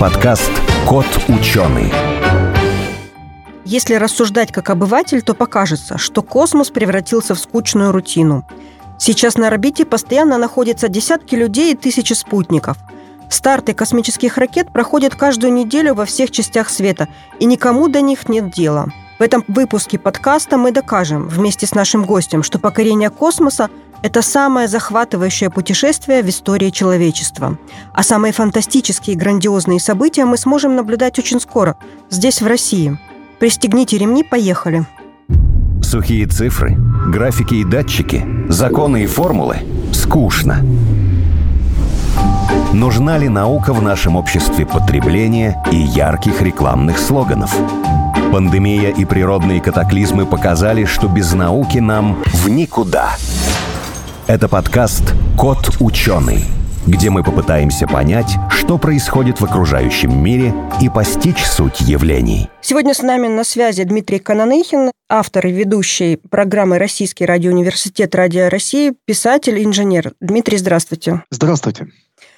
Подкаст «Кот ученый». Если рассуждать как обыватель, то покажется, что космос превратился в скучную рутину. Сейчас на орбите постоянно находятся десятки людей и тысячи спутников. Старты космических ракет проходят каждую неделю во всех частях света, и никому до них нет дела. В этом выпуске подкаста мы докажем вместе с нашим гостем, что покорение космоса это самое захватывающее путешествие в истории человечества. А самые фантастические и грандиозные события мы сможем наблюдать очень скоро, здесь, в России. Пристегните ремни, поехали. Сухие цифры, графики и датчики, законы и формулы – скучно. Нужна ли наука в нашем обществе потребления и ярких рекламных слоганов? Пандемия и природные катаклизмы показали, что без науки нам в никуда – это подкаст «Кот ученый», где мы попытаемся понять, что происходит в окружающем мире и постичь суть явлений. Сегодня с нами на связи Дмитрий Кананыхин, автор и ведущий программы «Российский радиоуниверситет Радио России», писатель, инженер. Дмитрий, здравствуйте. Здравствуйте.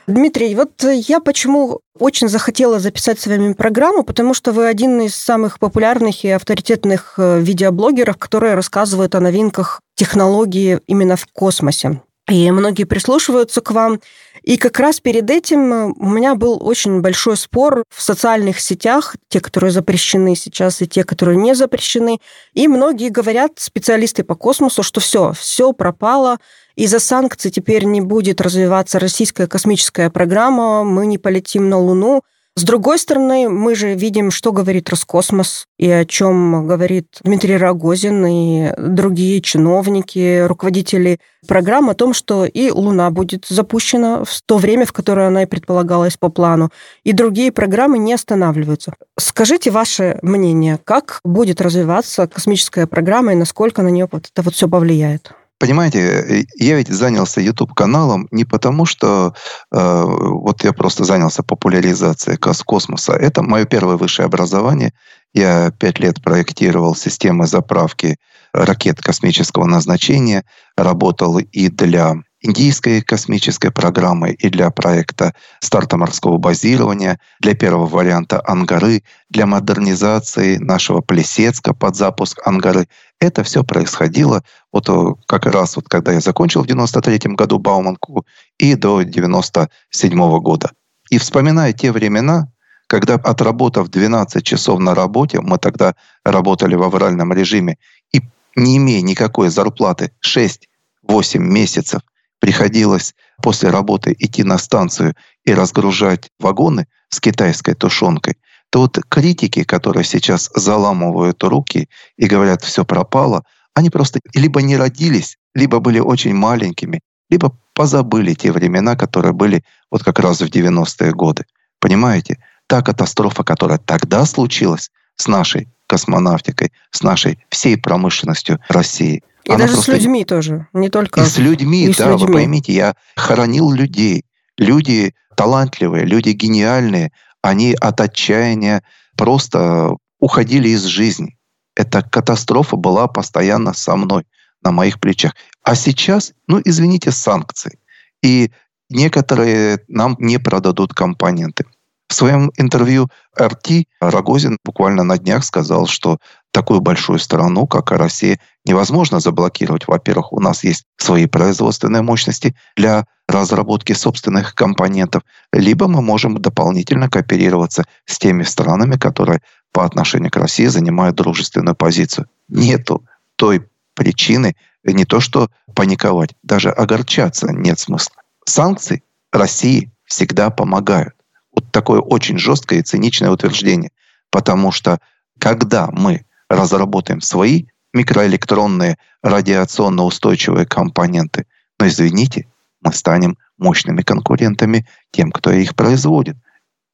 Дмитрий, вот я почему очень захотела записать с вами программу, потому что вы один из самых популярных и авторитетных э, видеоблогеров, которые рассказывают о новинках технологии именно в космосе. И многие прислушиваются к вам. И как раз перед этим э, у меня был очень большой спор в социальных сетях, те, которые запрещены сейчас, и те, которые не запрещены. И многие говорят, специалисты по космосу, что все, все пропало, из-за санкций теперь не будет развиваться российская космическая программа, мы не полетим на Луну. С другой стороны, мы же видим, что говорит Роскосмос и о чем говорит Дмитрий Рогозин и другие чиновники, руководители программ о том, что и Луна будет запущена в то время, в которое она и предполагалась по плану, и другие программы не останавливаются. Скажите ваше мнение, как будет развиваться космическая программа и насколько на нее вот это вот все повлияет? Понимаете, э, я ведь занялся YouTube-каналом не потому, что э, вот я просто занялся популяризацией космоса. Это мое первое высшее образование. Я пять лет проектировал системы заправки ракет космического назначения, работал и для индийской космической программы и для проекта старта морского базирования, для первого варианта Ангары, для модернизации нашего Плесецка под запуск Ангары. Это все происходило вот э, как раз вот когда я закончил в 93 году Бауманку и до 97 года. И вспоминая те времена, когда отработав 12 часов на работе, мы тогда работали в авральном режиме, и не имея никакой зарплаты 6-8 месяцев, приходилось после работы идти на станцию и разгружать вагоны с китайской тушенкой, то вот критики, которые сейчас заламывают руки и говорят, все пропало, они просто либо не родились, либо были очень маленькими, либо позабыли те времена, которые были вот как раз в 90-е годы. Понимаете? Та катастрофа, которая тогда случилась с нашей космонавтикой, с нашей всей промышленностью России – и Она даже просто... с людьми тоже, не только... И с людьми, и да, с людьми. вы поймите, я хоронил людей. Люди талантливые, люди гениальные, они от отчаяния просто уходили из жизни. Эта катастрофа была постоянно со мной, на моих плечах. А сейчас, ну, извините, санкции. И некоторые нам не продадут компоненты. В своем интервью РТ Рогозин буквально на днях сказал, что такую большую страну, как Россия, невозможно заблокировать. Во-первых, у нас есть свои производственные мощности для разработки собственных компонентов, либо мы можем дополнительно кооперироваться с теми странами, которые по отношению к России занимают дружественную позицию. Нету той причины не то что паниковать, даже огорчаться нет смысла. Санкции России всегда помогают. Вот такое очень жесткое и циничное утверждение. Потому что когда мы разработаем свои микроэлектронные радиационно устойчивые компоненты, но извините, мы станем мощными конкурентами тем, кто их производит.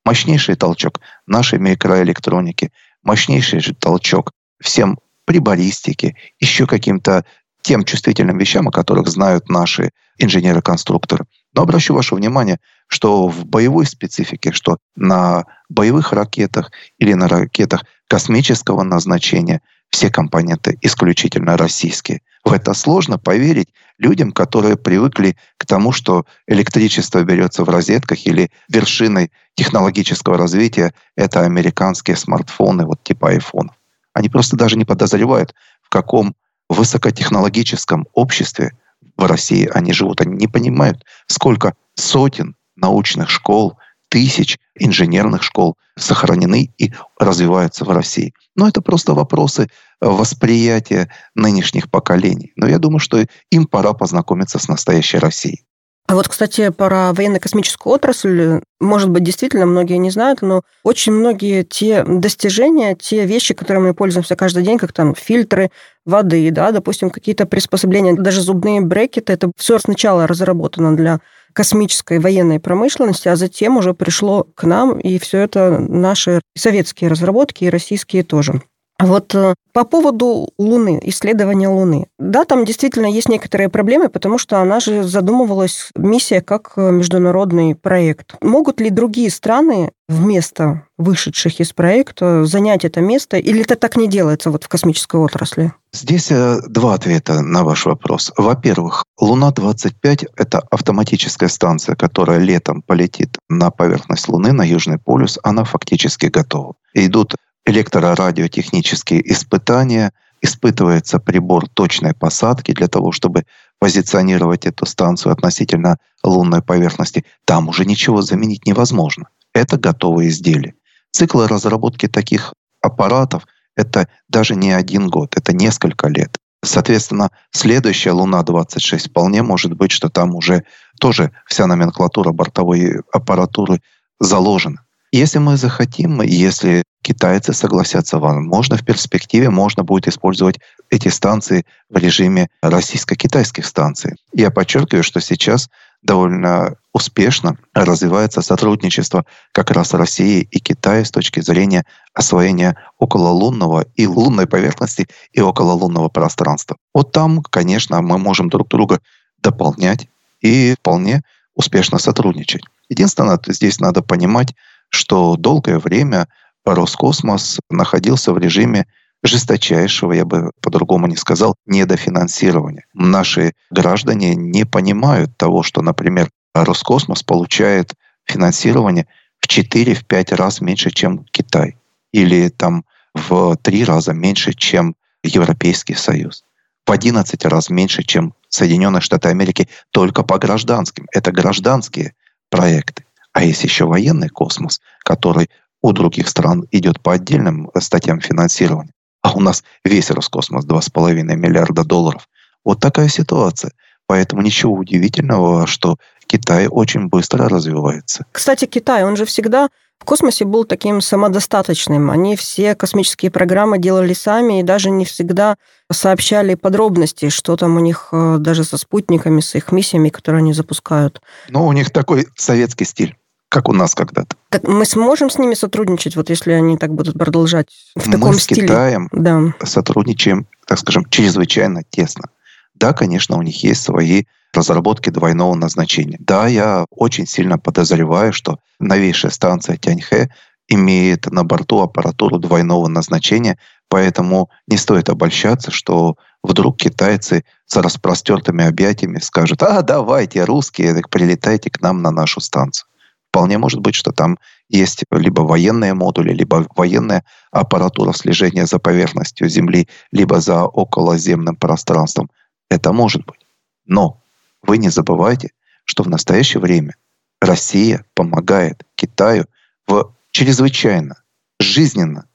Мощнейший толчок нашей микроэлектроники, мощнейший же толчок всем прибористике, еще каким-то тем чувствительным вещам, о которых знают наши инженеры-конструкторы. Но обращу ваше внимание, что в боевой специфике, что на боевых ракетах или на ракетах космического назначения все компоненты исключительно российские. В это сложно поверить людям, которые привыкли к тому, что электричество берется в розетках или вершиной технологического развития это американские смартфоны, вот типа айфонов. Они просто даже не подозревают, в каком высокотехнологическом обществе в России они живут. Они не понимают, сколько сотен научных школ, тысяч инженерных школ сохранены и развиваются в России. Но это просто вопросы восприятия нынешних поколений. Но я думаю, что им пора познакомиться с настоящей Россией. А вот, кстати, про военно-космическую отрасль, может быть, действительно многие не знают, но очень многие те достижения, те вещи, которыми мы пользуемся каждый день, как там фильтры воды, да, допустим, какие-то приспособления, даже зубные брекеты, это все сначала разработано для космической военной промышленности, а затем уже пришло к нам, и все это наши советские разработки и российские тоже. Вот э, по поводу Луны, исследования Луны. Да, там действительно есть некоторые проблемы, потому что она же задумывалась, миссия, как э, международный проект. Могут ли другие страны вместо вышедших из проекта занять это место, или это так не делается вот в космической отрасли? Здесь э, два ответа на ваш вопрос. Во-первых, Луна-25 — это автоматическая станция, которая летом полетит на поверхность Луны, на Южный полюс. Она фактически готова. Идут электрорадиотехнические испытания, испытывается прибор точной посадки для того, чтобы позиционировать эту станцию относительно лунной поверхности. Там уже ничего заменить невозможно. Это готовые изделия. Циклы разработки таких аппаратов — это даже не один год, это несколько лет. Соответственно, следующая Луна-26 вполне может быть, что там уже тоже вся номенклатура бортовой аппаратуры заложена. Если мы захотим, если китайцы согласятся, возможно, в перспективе можно будет использовать эти станции в режиме российско-китайских станций. Я подчеркиваю, что сейчас довольно успешно развивается сотрудничество как раз России и Китая с точки зрения освоения окололунного и лунной поверхности и окололунного пространства. Вот там, конечно, мы можем друг друга дополнять и вполне успешно сотрудничать. Единственное, здесь надо понимать, что долгое время Роскосмос находился в режиме жесточайшего, я бы по-другому не сказал, недофинансирования. Наши граждане не понимают того, что, например, Роскосмос получает финансирование в 4-5 раз меньше, чем Китай. Или там в 3 раза меньше, чем Европейский Союз. В 11 раз меньше, чем Соединенные Штаты Америки только по гражданским. Это гражданские проекты. А есть еще военный космос, который у других стран идет по отдельным статьям финансирования. А у нас весь Роскосмос 2,5 миллиарда долларов. Вот такая ситуация. Поэтому ничего удивительного, что Китай очень быстро развивается. Кстати, Китай, он же всегда в космосе был таким самодостаточным. Они все космические программы делали сами и даже не всегда сообщали подробности, что там у них э, даже со спутниками, с их миссиями, которые они запускают. Ну, у них такой советский стиль как у нас когда-то. Так мы сможем с ними сотрудничать, вот если они так будут продолжать в таком стиле? Мы с Китаем да. сотрудничаем, так скажем, чрезвычайно тесно. Да, конечно, у них есть свои разработки двойного назначения. Да, я очень сильно подозреваю, что новейшая станция Тяньхэ имеет на борту аппаратуру двойного назначения, поэтому не стоит обольщаться, что вдруг китайцы с распростертыми объятиями скажут, а давайте, русские, так прилетайте к нам на нашу станцию. Вполне может быть, что там есть либо военные модули, либо военная аппаратура слежения за поверхностью Земли, либо за околоземным пространством. Это может быть. Но вы не забывайте, что в настоящее время Россия помогает Китаю в чрезвычайно жизненно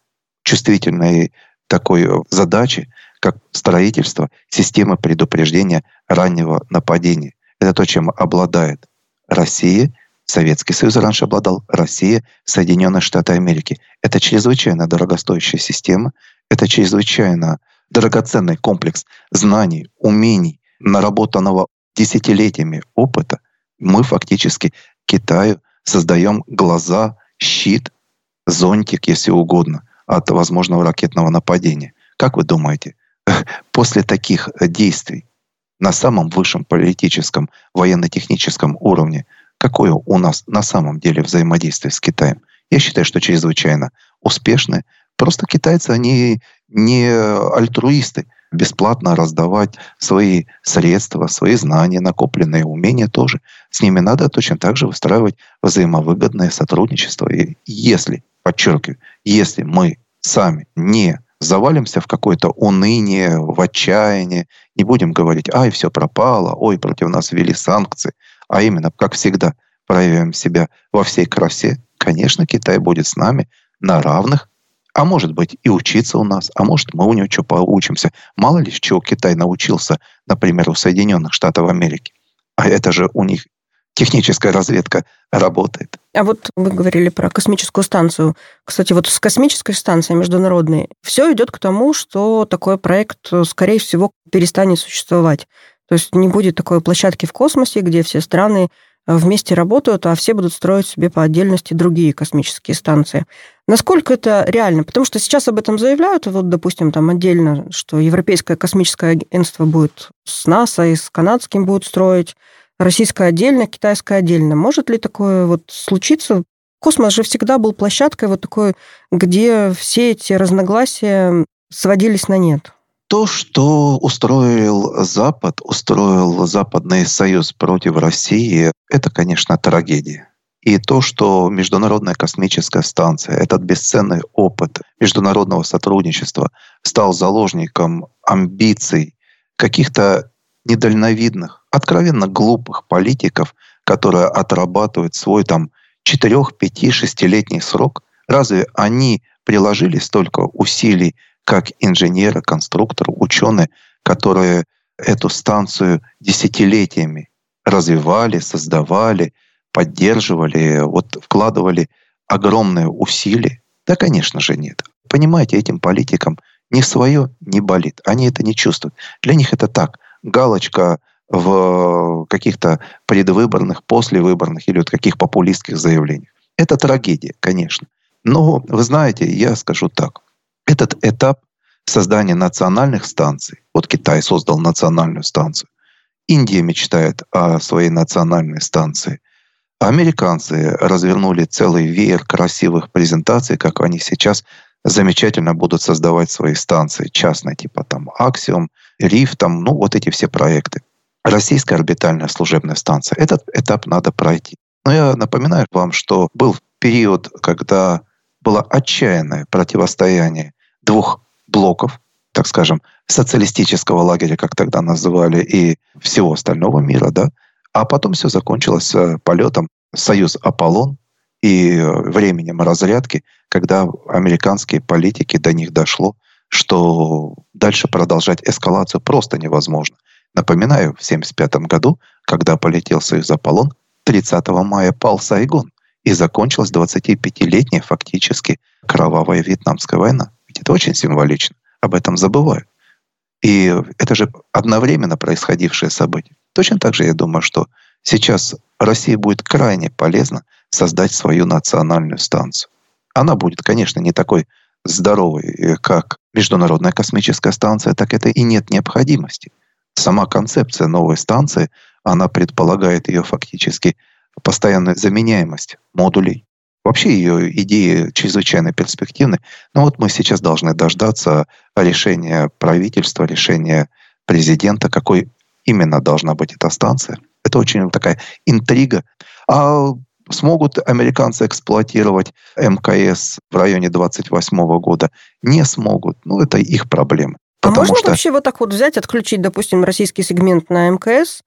чувствительной такой задаче, как строительство системы предупреждения раннего нападения. Это то, чем обладает Россия Советский Союз раньше обладал, Россия, Соединенные Штаты Америки. Это чрезвычайно дорогостоящая система, это чрезвычайно драгоценный комплекс знаний, умений, наработанного десятилетиями опыта. Мы фактически Китаю создаем глаза, щит, зонтик, если угодно, от возможного ракетного нападения. Как вы думаете, после таких действий на самом высшем политическом, военно-техническом уровне Какое у нас на самом деле взаимодействие с Китаем? Я считаю, что чрезвычайно успешное. Просто китайцы, они не альтруисты. бесплатно раздавать свои средства, свои знания, накопленные умения тоже. С ними надо точно так же выстраивать взаимовыгодное сотрудничество. И если, подчеркиваю, если мы сами не завалимся в какое-то уныние, в отчаяние, не будем говорить, ай, все пропало, ой, против нас ввели санкции, а именно, как всегда, проявим себя во всей красе, конечно, Китай будет с нами на равных, а может быть и учиться у нас, а может мы у него что поучимся. Мало ли чего Китай научился, например, у Соединенных Штатов Америки. А это же у них техническая разведка работает. А вот вы говорили про космическую станцию. Кстати, вот с космической станцией международной все идет к тому, что такой проект, скорее всего, перестанет существовать. То есть не будет такой площадки в космосе, где все страны вместе работают, а все будут строить себе по отдельности другие космические станции. Насколько это реально? Потому что сейчас об этом заявляют, вот, допустим, там отдельно, что Европейское космическое агентство будет с НАСА и с канадским будет строить, российское отдельно, китайское отдельно. Может ли такое вот случиться? Космос же всегда был площадкой вот такой, где все эти разногласия сводились на нет. То, что устроил Запад, устроил Западный Союз против России, это, конечно, трагедия. И то, что Международная космическая станция, этот бесценный опыт международного сотрудничества стал заложником амбиций каких-то недальновидных, откровенно глупых политиков, которые отрабатывают свой там 4, 5, 6-летний срок, разве они приложили столько усилий как инженеры, конструкторы, ученые, которые эту станцию десятилетиями развивали, создавали, поддерживали, вот вкладывали огромные усилия? Да, конечно же, нет. Понимаете, этим политикам ни свое не болит. Они это не чувствуют. Для них это так. Галочка в каких-то предвыборных, послевыборных или вот каких популистских заявлениях. Это трагедия, конечно. Но вы знаете, я скажу так. Этот этап создания национальных станций, вот Китай создал национальную станцию, Индия мечтает о своей национальной станции, американцы развернули целый веер красивых презентаций, как они сейчас замечательно будут создавать свои станции частные, типа там Axiom, Риф, там, ну вот эти все проекты. Российская орбитальная служебная станция. Этот этап надо пройти. Но я напоминаю вам, что был период, когда было отчаянное противостояние двух блоков, так скажем, социалистического лагеря, как тогда называли, и всего остального мира, да, а потом все закончилось э, полетом Союз Аполлон и э, временем разрядки, когда американские политики до них дошло, что дальше продолжать эскалацию просто невозможно. Напоминаю, в 1975 году, когда полетел Союз Аполлон, 30 мая пал Сайгон и закончилась 25-летняя фактически кровавая Вьетнамская война. Ведь это очень символично. Об этом забывают. И это же одновременно происходившее событие. Точно так же я думаю, что сейчас России будет крайне полезно создать свою национальную станцию. Она будет, конечно, не такой здоровой, э, как Международная космическая станция, так это и нет необходимости. Сама концепция новой станции, она предполагает ее фактически постоянную заменяемость модулей. Вообще ее идеи чрезвычайно перспективны. Но вот мы сейчас должны дождаться решения правительства, решения президента, какой именно должна быть эта станция. Это очень такая интрига. А смогут американцы эксплуатировать МКС в районе 28 года? Не смогут. Ну, это их проблема. А можно что... вообще вот так вот взять, отключить, допустим, российский сегмент на МКС,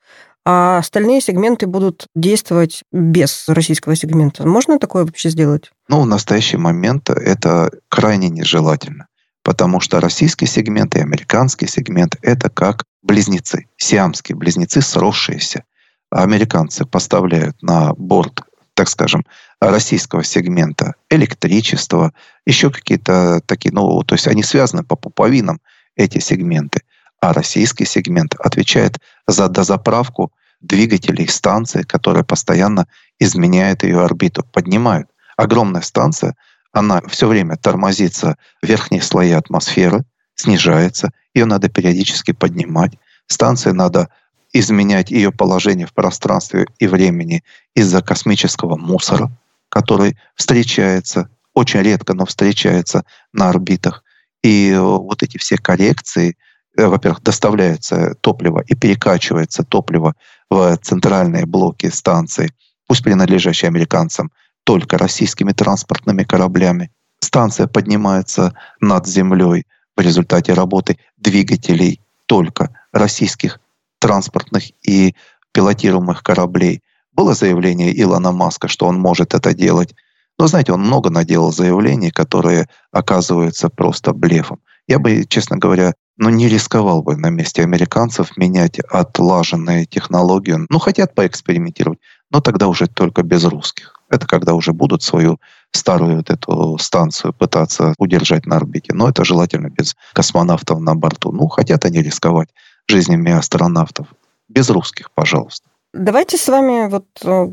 а остальные сегменты будут действовать без российского сегмента. Можно такое вообще сделать? Ну, в настоящий момент это крайне нежелательно, потому что российский сегмент и американский сегмент — это как близнецы, сиамские близнецы, сросшиеся. Американцы поставляют на борт, так скажем, российского сегмента электричество, еще какие-то такие, ну, то есть они связаны по пуповинам, эти сегменты а российский сегмент отвечает за дозаправку двигателей станции, которая постоянно изменяет ее орбиту, поднимают. Огромная станция, она все время тормозится в верхние слои атмосферы, снижается, ее надо периодически поднимать. Станции надо изменять ее положение в пространстве и времени из-за космического мусора, который встречается, очень редко, но встречается на орбитах. И вот эти все коррекции, во-первых, доставляется топливо и перекачивается топливо в центральные блоки станции, пусть принадлежащие американцам, только российскими транспортными кораблями. Станция поднимается над землей в результате работы двигателей только российских транспортных и пилотируемых кораблей. Было заявление Илона Маска, что он может это делать. Но, знаете, он много наделал заявлений, которые оказываются просто блефом. Я бы, честно говоря, ну, не рисковал бы на месте американцев менять отлаженные технологии. Ну, хотят поэкспериментировать, но тогда уже только без русских. Это когда уже будут свою старую вот эту станцию пытаться удержать на орбите. Но это желательно без космонавтов на борту. Ну, хотят они рисковать жизнями астронавтов. Без русских, пожалуйста. Давайте с вами вот э,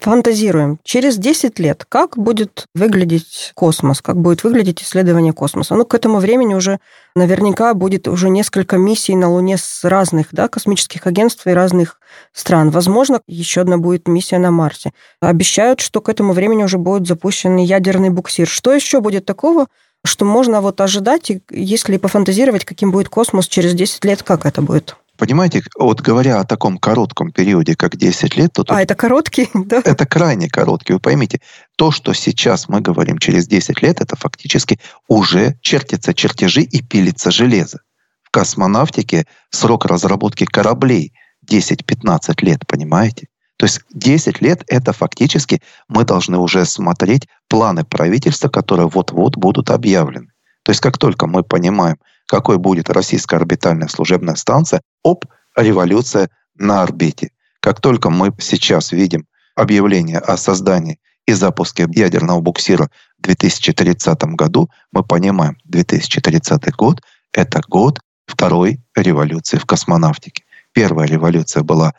фантазируем. Через 10 лет как будет выглядеть космос, как будет выглядеть исследование космоса? Ну, к этому времени уже наверняка будет уже несколько миссий на Луне с разных да, космических агентств и разных стран. Возможно, еще одна будет миссия на Марсе. Обещают, что к этому времени уже будет запущен ядерный буксир. Что еще будет такого, что можно вот ожидать, если пофантазировать, каким будет космос через 10 лет, как это будет? Понимаете, вот говоря о таком коротком периоде, как 10 лет, то... А, это короткий, да? Это крайне короткий. Вы поймите, то, что сейчас мы говорим через 10 лет, это фактически уже чертятся чертежи и пилится железо. В космонавтике срок разработки кораблей 10-15 лет, понимаете? То есть 10 лет это фактически мы должны уже смотреть планы правительства, которые вот-вот будут объявлены. То есть как только мы понимаем, какой будет российская орбитальная служебная станция, оп, революция на орбите. Как только мы сейчас видим объявление о создании и запуске ядерного буксира в 2030 году, мы понимаем, 2030 год — это год второй революции в космонавтике. Первая революция была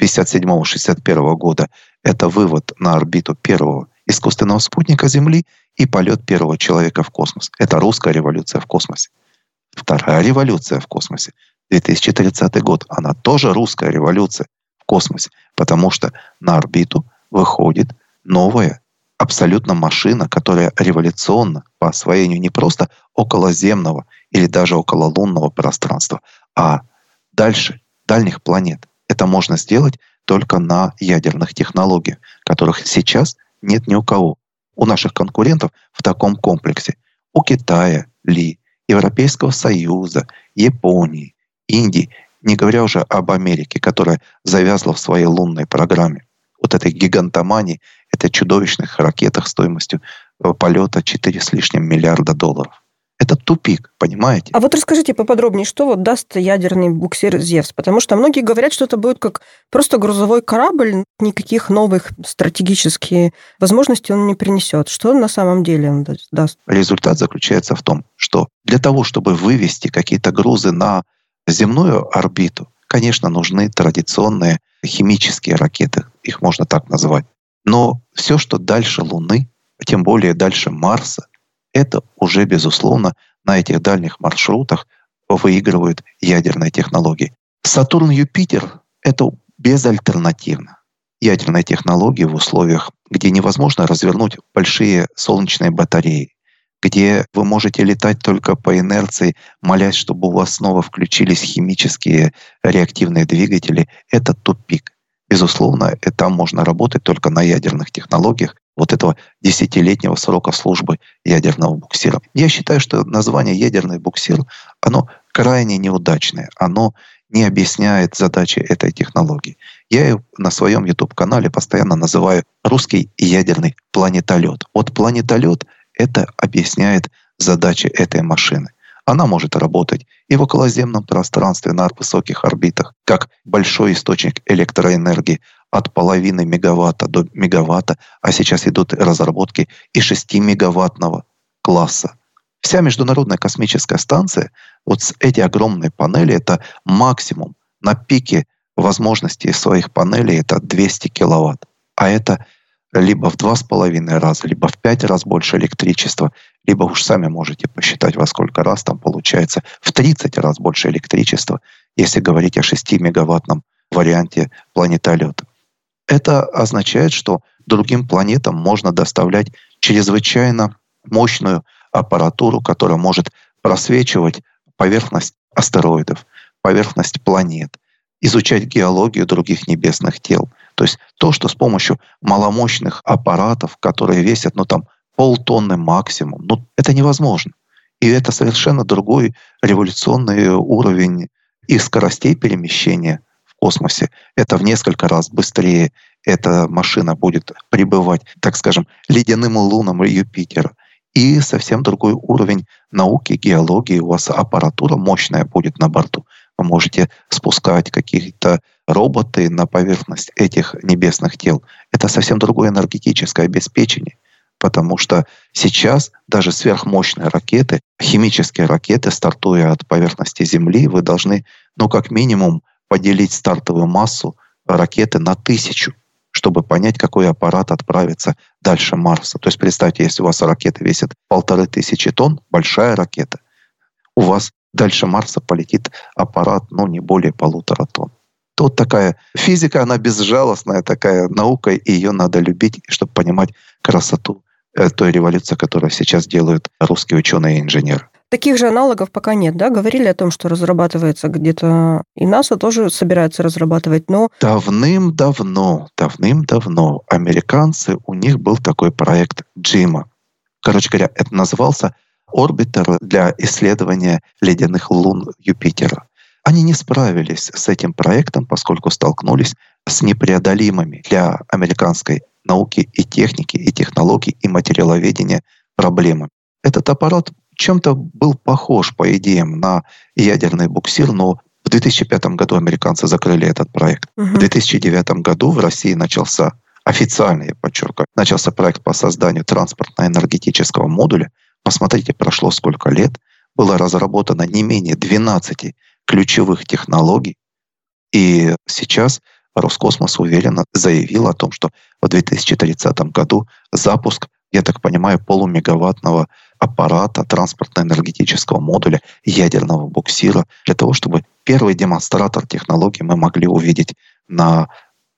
57-61 года. Это вывод на орбиту первого искусственного спутника Земли и полет первого человека в космос. Это русская революция в космосе. Вторая революция в космосе, 2030 год, она тоже русская революция в космосе, потому что на орбиту выходит новая абсолютно машина, которая революционна по освоению не просто околоземного или даже окололунного пространства, а дальше, дальних планет. Это можно сделать только на ядерных технологиях, которых сейчас нет ни у кого. У наших конкурентов в таком комплексе. У Китая ли, Европейского Союза, Японии, Индии, не говоря уже об Америке, которая завязла в своей лунной программе. Вот этой гигантомании, этой чудовищных ракетах стоимостью э, полета 4 с лишним миллиарда долларов. Это тупик, понимаете? А вот расскажите поподробнее, что вот даст ядерный буксир «Зевс», потому что многие говорят, что это будет как просто грузовой корабль, никаких новых стратегических возможностей он не принесет. Что на самом деле он даст? Результат заключается в том, что для того, чтобы вывести какие-то грузы на земную орбиту, конечно, нужны традиционные химические ракеты, их можно так назвать. Но все, что дальше Луны, тем более дальше Марса, это уже, безусловно, на этих дальних маршрутах выигрывают ядерные технологии. Сатурн-Юпитер — это безальтернативно. Ядерные технологии в условиях, где невозможно развернуть большие солнечные батареи, где вы можете летать только по инерции, молясь, чтобы у вас снова включились химические реактивные двигатели, это тупик. Безусловно, там можно работать только на ядерных технологиях, вот этого десятилетнего срока службы ядерного буксира. Я считаю, что название «ядерный буксир», оно крайне неудачное. Оно не объясняет задачи этой технологии. Я ее на своем YouTube-канале постоянно называю «русский ядерный планетолет». Вот планетолет — это объясняет задачи этой машины. Она может работать и в околоземном пространстве на высоких орбитах, как большой источник электроэнергии от половины мегаватта до мегаватта, а сейчас идут разработки и 6 мегаваттного класса. Вся Международная космическая станция, вот эти огромные панели, это максимум на пике возможностей своих панелей, это 200 киловатт. А это либо в два с половиной раза, либо в пять раз больше электричества, либо уж сами можете посчитать, во сколько раз там получается в 30 раз больше электричества, если говорить о 6-мегаваттном варианте планетолета. Это означает, что другим планетам можно доставлять чрезвычайно мощную аппаратуру, которая может просвечивать поверхность астероидов, поверхность планет, изучать геологию других небесных тел. То есть то, что с помощью маломощных аппаратов, которые весят, ну там, полтонны максимум, ну это невозможно. И это совершенно другой революционный уровень и скоростей перемещения космосе. Это в несколько раз быстрее эта машина будет прибывать, так скажем, ледяным лунам Юпитера. И совсем другой уровень науки, геологии. У вас аппаратура мощная будет на борту. Вы можете спускать какие-то роботы на поверхность этих небесных тел. Это совсем другое энергетическое обеспечение. Потому что сейчас даже сверхмощные ракеты, химические ракеты, стартуя от поверхности Земли, вы должны, ну, как минимум, поделить стартовую массу ракеты на тысячу чтобы понять, какой аппарат отправится дальше Марса. То есть представьте, если у вас ракета весит полторы тысячи тонн, большая ракета, у вас дальше Марса полетит аппарат, ну, не более полутора тонн. То такая физика, она безжалостная, такая наука, и ее надо любить, чтобы понимать красоту э, той революции, которую сейчас делают русские ученые и инженеры. Таких же аналогов пока нет, да? Говорили о том, что разрабатывается где-то, и НАСА тоже собирается разрабатывать, но... Давным-давно, давным-давно американцы, у них был такой проект Джима. Короче говоря, это назывался орбитер для исследования ледяных лун Юпитера. Они не справились с этим проектом, поскольку столкнулись с непреодолимыми для американской науки и техники, и технологий, и материаловедения проблемами. Этот аппарат чем-то был похож по идеям на ядерный буксир, но в 2005 году американцы закрыли этот проект. Угу. В 2009 году в России начался официально, я подчеркиваю, начался проект по созданию транспортно-энергетического модуля. Посмотрите, прошло сколько лет. Было разработано не менее 12 ключевых технологий. И сейчас Роскосмос уверенно заявил о том, что в 2030 году запуск, я так понимаю, полумегаваттного аппарата, транспортно-энергетического модуля, ядерного буксира, для того, чтобы первый демонстратор технологий мы могли увидеть на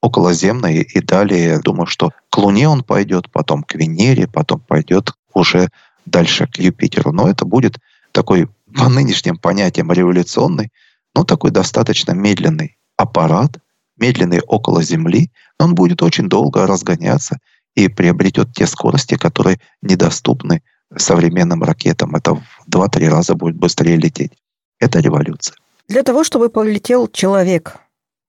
околоземной и далее, думаю, что к Луне он пойдет, потом к Венере, потом пойдет уже дальше к Юпитеру. Но это будет такой по нынешним понятиям революционный, но такой достаточно медленный аппарат, медленный около Земли, он будет очень долго разгоняться и приобретет те скорости, которые недоступны современным ракетам. Это в 2-3 раза будет быстрее лететь. Это революция. Для того, чтобы полетел человек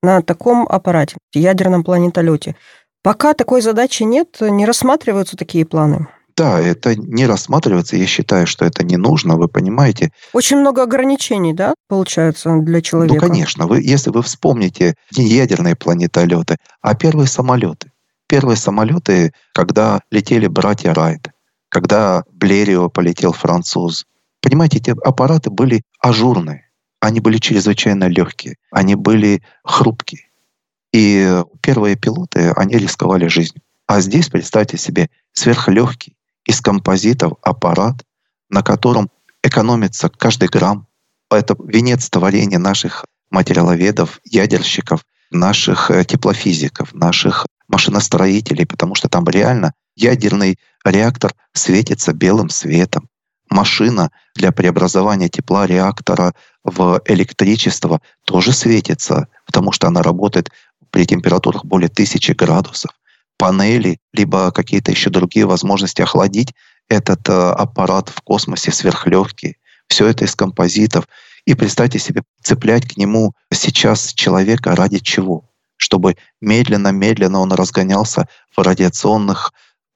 на таком аппарате, ядерном планетолете, пока такой задачи нет, не рассматриваются такие планы. Да, это не рассматривается. Я считаю, что это не нужно, вы понимаете. Очень много ограничений, да, получается, для человека? Ну, конечно. Вы, если вы вспомните не ядерные планетолеты, а первые самолеты. Первые самолеты, когда летели братья Райт, когда Блерио полетел француз. Понимаете, эти аппараты были ажурные, они были чрезвычайно легкие, они были хрупкие. И первые пилоты, они рисковали жизнью. А здесь, представьте себе, сверхлегкий из композитов аппарат, на котором экономится каждый грамм. Это венец творения наших материаловедов, ядерщиков, наших э, теплофизиков, наших машиностроителей, потому что там реально ядерный реактор светится белым светом. Машина для преобразования тепла реактора в электричество тоже светится, потому что она работает при температурах более тысячи градусов. Панели, либо какие-то еще другие возможности охладить этот э, аппарат в космосе сверхлегкий. Все это из композитов. И представьте себе, цеплять к нему сейчас человека ради чего? Чтобы медленно-медленно он разгонялся в радиационных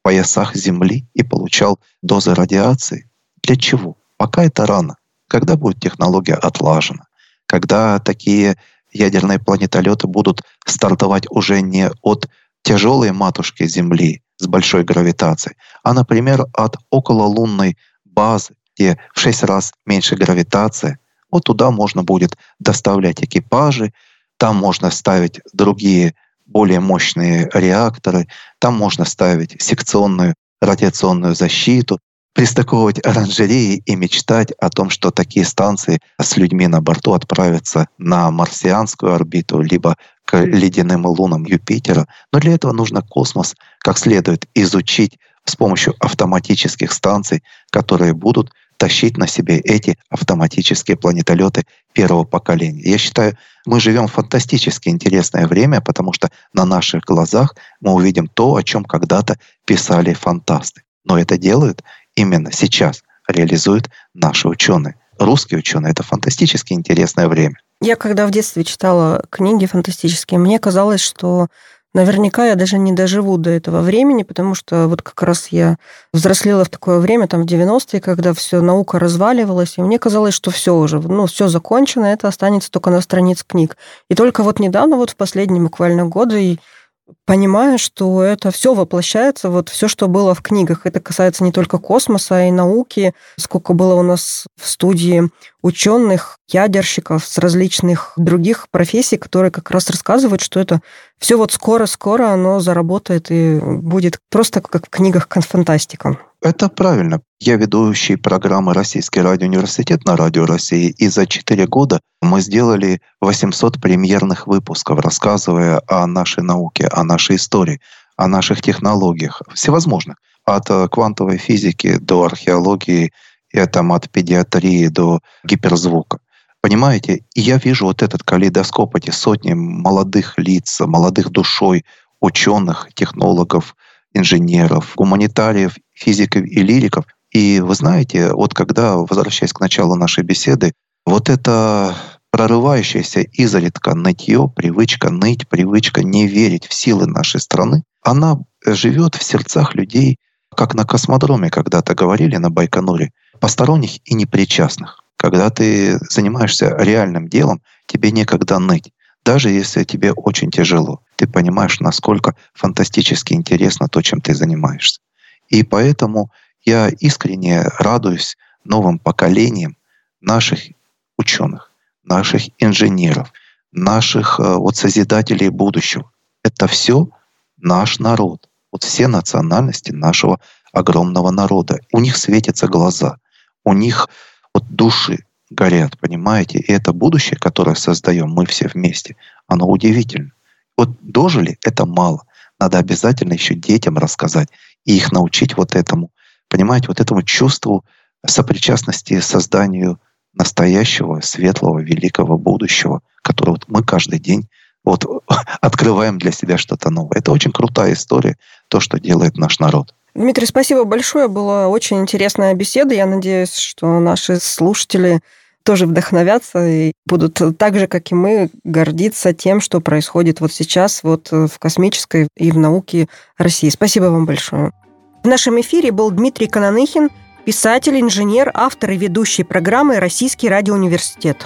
поясах Земли и получал дозы радиации. Для чего? Пока это рано. Когда будет технология отлажена? Когда такие ядерные планетолеты будут стартовать уже не от тяжелой матушки Земли с большой гравитацией, а, например, от окололунной базы, где в шесть раз меньше гравитация, вот туда можно будет доставлять экипажи, там можно ставить другие более мощные реакторы, там можно ставить секционную радиационную защиту, пристыковывать оранжереи и мечтать о том, что такие станции с людьми на борту отправятся на марсианскую орбиту, либо к ледяным лунам Юпитера. Но для этого нужно космос как следует изучить с помощью автоматических станций, которые будут тащить на себе эти автоматические планетолеты первого поколения. Я считаю, мы живем в фантастически интересное время, потому что на наших глазах мы увидим то, о чем когда-то писали фантасты. Но это делают именно сейчас, реализуют наши ученые. Русские ученые — это фантастически интересное время. Я когда в детстве читала книги фантастические, мне казалось, что Наверняка я даже не доживу до этого времени, потому что вот как раз я взрослела в такое время, там в 90-е, когда все наука разваливалась, и мне казалось, что все уже, ну, все закончено, это останется только на страниц книг. И только вот недавно, вот в последние буквально годы, понимая, что это все воплощается, вот все, что было в книгах. Это касается не только космоса, и науки. Сколько было у нас в студии ученых, ядерщиков с различных других профессий, которые как раз рассказывают, что это все вот скоро-скоро оно заработает и будет просто как в книгах фантастика. Это правильно. Я ведущий программы «Российский радиоуниверситет» на Радио России, и за четыре года мы сделали 800 премьерных выпусков, рассказывая о нашей науке, о нашей истории, о наших технологиях, всевозможных. От э, квантовой физики до археологии, и там, от педиатрии до гиперзвука. Понимаете? И я вижу вот этот калейдоскоп, эти сотни молодых лиц, молодых душой, ученых, технологов, инженеров, гуманитариев, физиков и лириков. И вы знаете, вот когда, возвращаясь к началу нашей беседы, вот это прорывающаяся изредка нытье, привычка ныть, привычка не верить в силы нашей страны, она живет в сердцах людей, как на космодроме когда-то говорили на Байконуре, посторонних и непричастных. Когда ты занимаешься реальным делом, тебе некогда ныть. Даже если тебе очень тяжело, ты понимаешь, насколько фантастически интересно то, чем ты занимаешься. И поэтому я искренне радуюсь новым поколениям наших ученых, наших инженеров, наших э, вот созидателей будущего. Это все наш народ. Вот все национальности нашего огромного народа. У них светятся глаза, у них вот души горят, понимаете? И это будущее, которое создаем мы все вместе, оно удивительно. Вот дожили — это мало. Надо обязательно еще детям рассказать и их научить вот этому, понимаете, вот этому чувству сопричастности созданию настоящего, светлого, великого будущего, которое вот мы каждый день вот открываем для себя что-то новое. Это очень крутая история, то, что делает наш народ. Дмитрий, спасибо большое. Была очень интересная беседа. Я надеюсь, что наши слушатели тоже вдохновятся и будут так же, как и мы, гордиться тем, что происходит вот сейчас вот в космической и в науке России. Спасибо вам большое. В нашем эфире был Дмитрий Кананыхин, писатель, инженер, автор и ведущий программы «Российский радиоуниверситет».